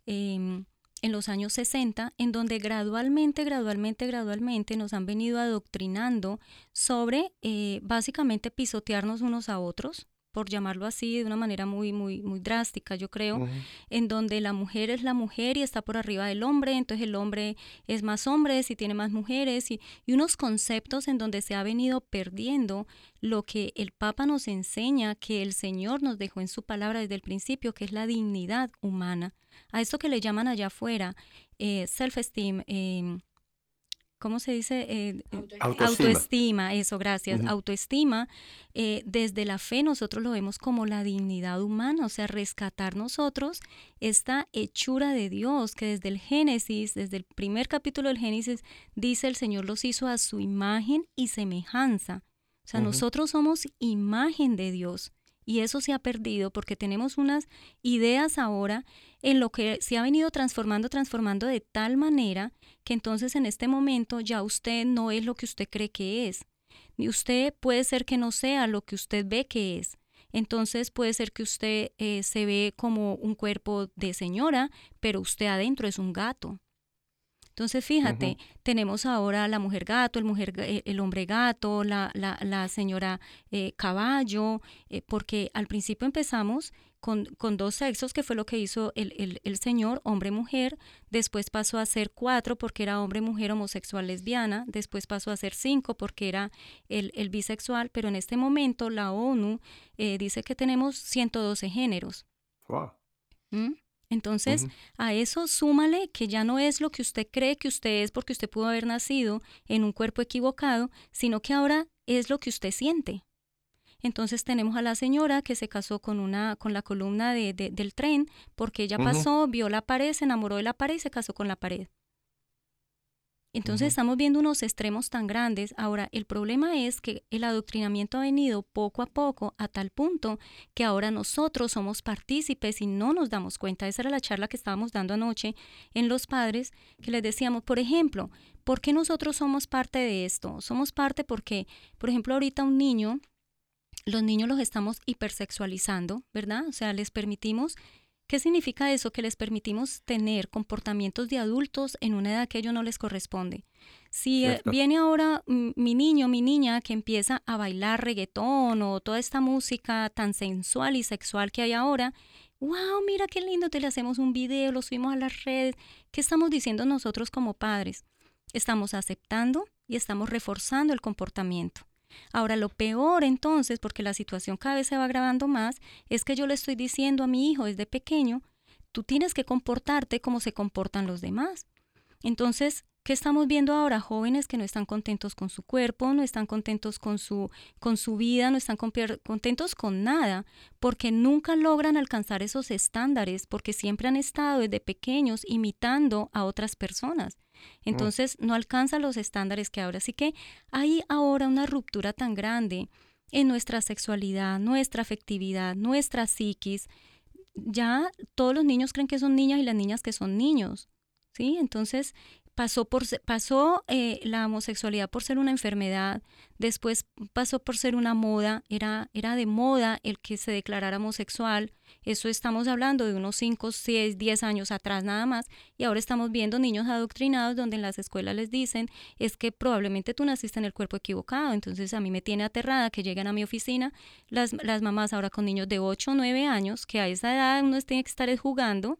S3: em, en los años 60, en donde gradualmente, gradualmente, gradualmente nos han venido adoctrinando sobre eh, básicamente pisotearnos unos a otros, por llamarlo así, de una manera muy, muy, muy drástica, yo creo, en donde la mujer es la mujer y está por arriba del hombre, entonces el hombre es más hombre si tiene más mujeres, y, y unos conceptos en donde se ha venido perdiendo lo que el Papa nos enseña, que el Señor nos dejó en su palabra desde el principio, que es la dignidad humana. A esto que le llaman allá afuera, eh, self-esteem, eh, ¿cómo se dice? Eh,
S1: eh, autoestima.
S3: eso, gracias. Autoestima, eh, desde la fe nosotros lo vemos como la dignidad humana, o sea, rescatar nosotros esta hechura de Dios, que desde el Génesis, desde el primer capítulo del Génesis, dice el Señor los hizo a su imagen y semejanza. O sea, nosotros somos imagen de Dios. Y eso se ha perdido porque tenemos unas ideas ahora en lo que se ha venido transformando, transformando de tal manera que entonces en este momento ya usted no es lo que usted cree que es. Ni usted puede ser que no sea lo que usted ve que es. Entonces puede ser que usted eh, se ve como un cuerpo de señora, pero usted adentro es un gato. Entonces, fíjate, tenemos ahora la mujer gato, el, mujer, eh, el hombre gato, la, la, la señora eh, caballo, eh, porque al principio empezamos con, con, dos sexos, que fue lo que hizo el, el, el señor, hombre-mujer, después pasó a ser cuatro porque era hombre-mujer homosexual lesbiana, después pasó a ser cinco porque era el, el bisexual, pero en este momento la ONU dice que tenemos 112 géneros. Wow. ¿Mm? Entonces, a eso súmale que ya no es lo que usted cree que usted es porque usted pudo haber nacido en un cuerpo equivocado, sino que ahora es lo que usted siente. Entonces tenemos a la señora que se casó con una, con la columna de, del tren, porque ella pasó, vio la pared, se enamoró de la pared y se casó con la pared. Entonces estamos viendo unos extremos tan grandes. Ahora, el problema es que el adoctrinamiento ha venido poco a poco a tal punto que ahora nosotros somos partícipes y no nos damos cuenta. Esa era la charla que estábamos dando anoche en los padres, que les decíamos, por ejemplo, ¿por qué nosotros somos parte de esto? Somos parte porque, por ejemplo, ahorita un niño, los niños los estamos hipersexualizando, ¿verdad? O sea, les permitimos ¿Qué significa eso? Que les permitimos tener comportamientos de adultos en una edad que a ellos no les corresponde. Si eh, viene ahora mi niño, mi niña, que empieza a bailar reggaetón o toda esta música tan sensual y sexual que hay ahora, wow, mira qué lindo, te le hacemos un video, lo subimos a las redes. ¿Qué estamos diciendo nosotros como padres? Estamos aceptando y estamos reforzando el comportamiento. Ahora, lo peor entonces, porque la situación cada vez se va agravando más, es que yo le estoy diciendo a mi hijo desde pequeño, tú tienes que comportarte como se comportan los demás. Entonces, ¿qué estamos viendo ahora? Jóvenes que no están contentos con su cuerpo, no están contentos con su, con su vida, no están contentos con nada, porque nunca logran alcanzar esos estándares, porque siempre han estado desde pequeños imitando a otras personas. Entonces no alcanza los estándares que ahora. Así que hay ahora una ruptura tan grande en nuestra sexualidad, nuestra afectividad, nuestra psiquis. Ya todos los niños creen que son niñas y las niñas que son niños. ¿Sí? Entonces, pasó, por, pasó eh, la homosexualidad por ser una enfermedad, después pasó por ser una moda, era, era de moda el que se declarara homosexual, eso estamos hablando de unos 5, 6, 10 años atrás nada más, y ahora estamos viendo niños adoctrinados donde en las escuelas les dicen es que probablemente tú naciste en el cuerpo equivocado, entonces a mí me tiene aterrada que lleguen a mi oficina las, las mamás ahora con niños de 8 o 9 años, que a esa edad uno tiene que estar jugando,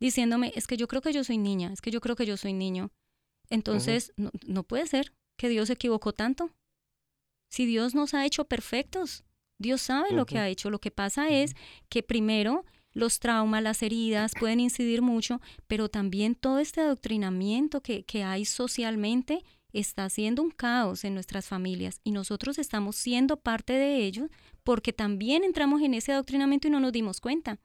S3: diciéndome, es que yo creo que yo soy niña, es que yo creo que yo soy niño. Entonces, no, no puede ser que Dios se equivocó tanto. Si Dios nos ha hecho perfectos, Dios sabe lo que ha hecho. Lo que pasa es que primero los traumas, las heridas pueden incidir mucho, pero también todo este adoctrinamiento que, que hay socialmente está haciendo un caos en nuestras familias y nosotros estamos siendo parte de ello porque también entramos en ese adoctrinamiento y no nos dimos cuenta.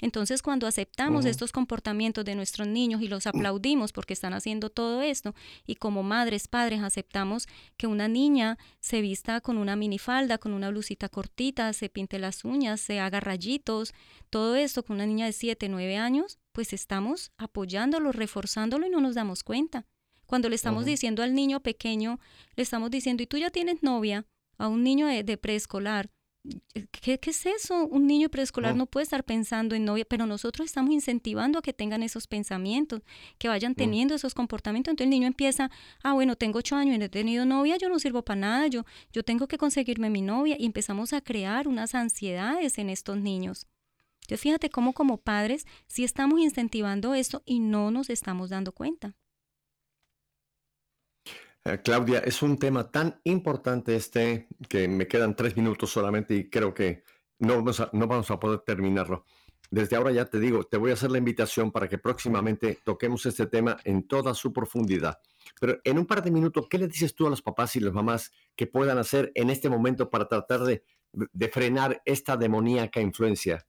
S3: Entonces, cuando aceptamos estos comportamientos de nuestros niños y los aplaudimos porque están haciendo todo esto, y como madres, padres, aceptamos que una niña se vista con una minifalda, con una blusita cortita, se pinte las uñas, se haga rayitos, todo esto con una niña de 7, 9 años, pues estamos apoyándolo, reforzándolo y no nos damos cuenta. Cuando le estamos diciendo al niño pequeño, le estamos diciendo, ¿y tú ya tienes novia? A un niño de preescolar, ¿Qué, es eso? Un niño preescolar no. puede estar pensando en novia, pero nosotros estamos incentivando a que tengan esos pensamientos, que vayan teniendo esos comportamientos. Entonces el niño empieza, ah, bueno, tengo ocho años y no he tenido novia, yo no sirvo para nada, yo, yo tengo que conseguirme mi novia y empezamos a crear unas ansiedades en estos niños. Entonces fíjate cómo como padres sí estamos incentivando esto y no nos estamos dando cuenta.
S1: Eh, Claudia, es un tema tan importante este que me quedan tres minutos solamente y creo que no vamos, a, no vamos a poder terminarlo. Desde ahora ya te digo, te voy a hacer la invitación para que próximamente toquemos este tema en toda su profundidad. Pero en un par de minutos, ¿qué le dices tú a los papás y las mamás que puedan hacer en este momento para tratar de, de frenar esta demoníaca influencia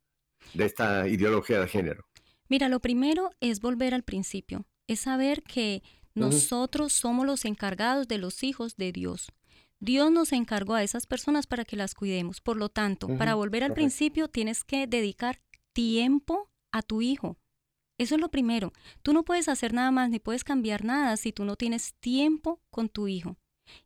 S1: de esta ideología de género?
S3: Mira, lo primero es volver al principio, es saber que nosotros somos los encargados de los hijos de Dios. Dios nos encargó a esas personas para que las cuidemos. Por lo tanto, para volver al principio, tienes que dedicar tiempo a tu hijo. Eso es lo primero. Tú no puedes hacer nada más ni puedes cambiar nada si tú no tienes tiempo con tu hijo.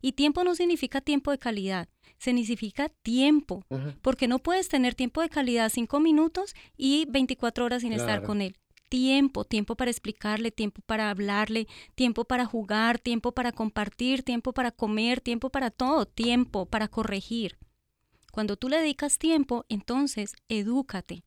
S3: Y tiempo no significa tiempo de calidad, significa tiempo, porque no puedes tener tiempo de calidad cinco minutos y 24 horas sin estar con él tiempo, tiempo para explicarle, tiempo para hablarle, tiempo para jugar, tiempo para compartir, tiempo para comer, tiempo para todo, tiempo para corregir. Cuando tú le dedicas tiempo, entonces edúcate.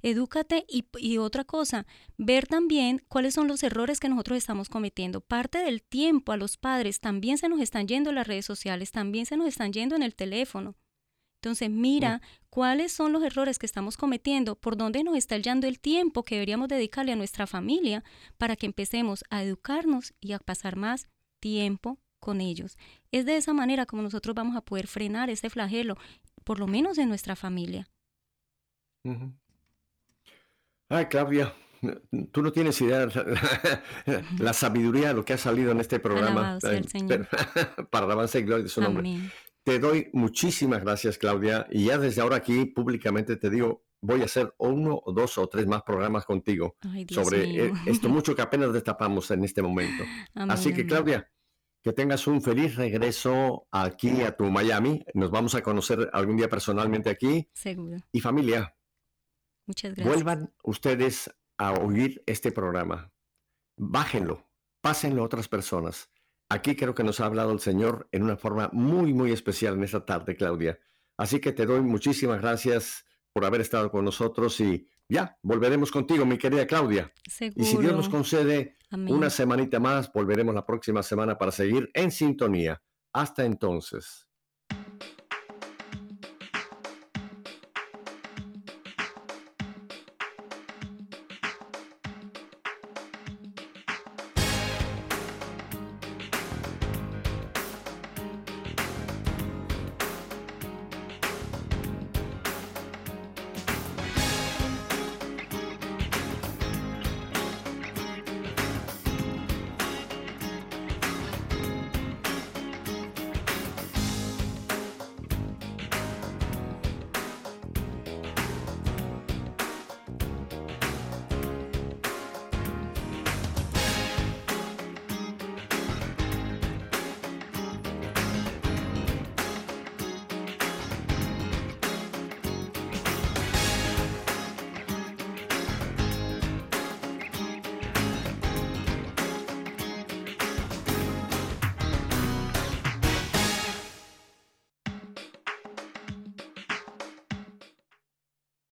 S3: Edúcate y, y, otra cosa, ver también cuáles son los errores que nosotros estamos cometiendo. Parte del tiempo a los padres también se nos están yendo en las redes sociales, también se nos están yendo en el teléfono. Entonces, mira cuáles son los errores que estamos cometiendo, por dónde nos está yendo el tiempo que deberíamos dedicarle a nuestra familia para que empecemos a educarnos y a pasar más tiempo con ellos. Es de esa manera como nosotros vamos a poder frenar este flagelo, por lo menos en nuestra familia.
S1: Ay, Claudia, tú no tienes idea la sabiduría de lo que ha salido en este programa. Para la avance y gloria de su nombre. Te doy muchísimas gracias, Claudia. Y ya desde ahora aquí públicamente te digo, voy a hacer uno, o dos o tres más programas contigo sobre eh, esto mucho que apenas destapamos en este momento. Así que, Claudia, que tengas un feliz regreso aquí a tu Miami. Nos vamos a conocer algún día personalmente aquí.
S3: Seguro.
S1: Y familia.
S3: Muchas gracias.
S1: Vuelvan ustedes a oír este programa. Bájenlo, pásenlo a otras personas. Aquí creo que nos ha hablado el Señor en una forma muy, muy especial en esta tarde, Claudia. Así que te doy muchísimas gracias por haber estado con nosotros y ya, volveremos contigo, mi querida Claudia.
S3: Seguro.
S1: Y si Dios nos concede una semanita más, volveremos la próxima semana para seguir en sintonía. Hasta entonces.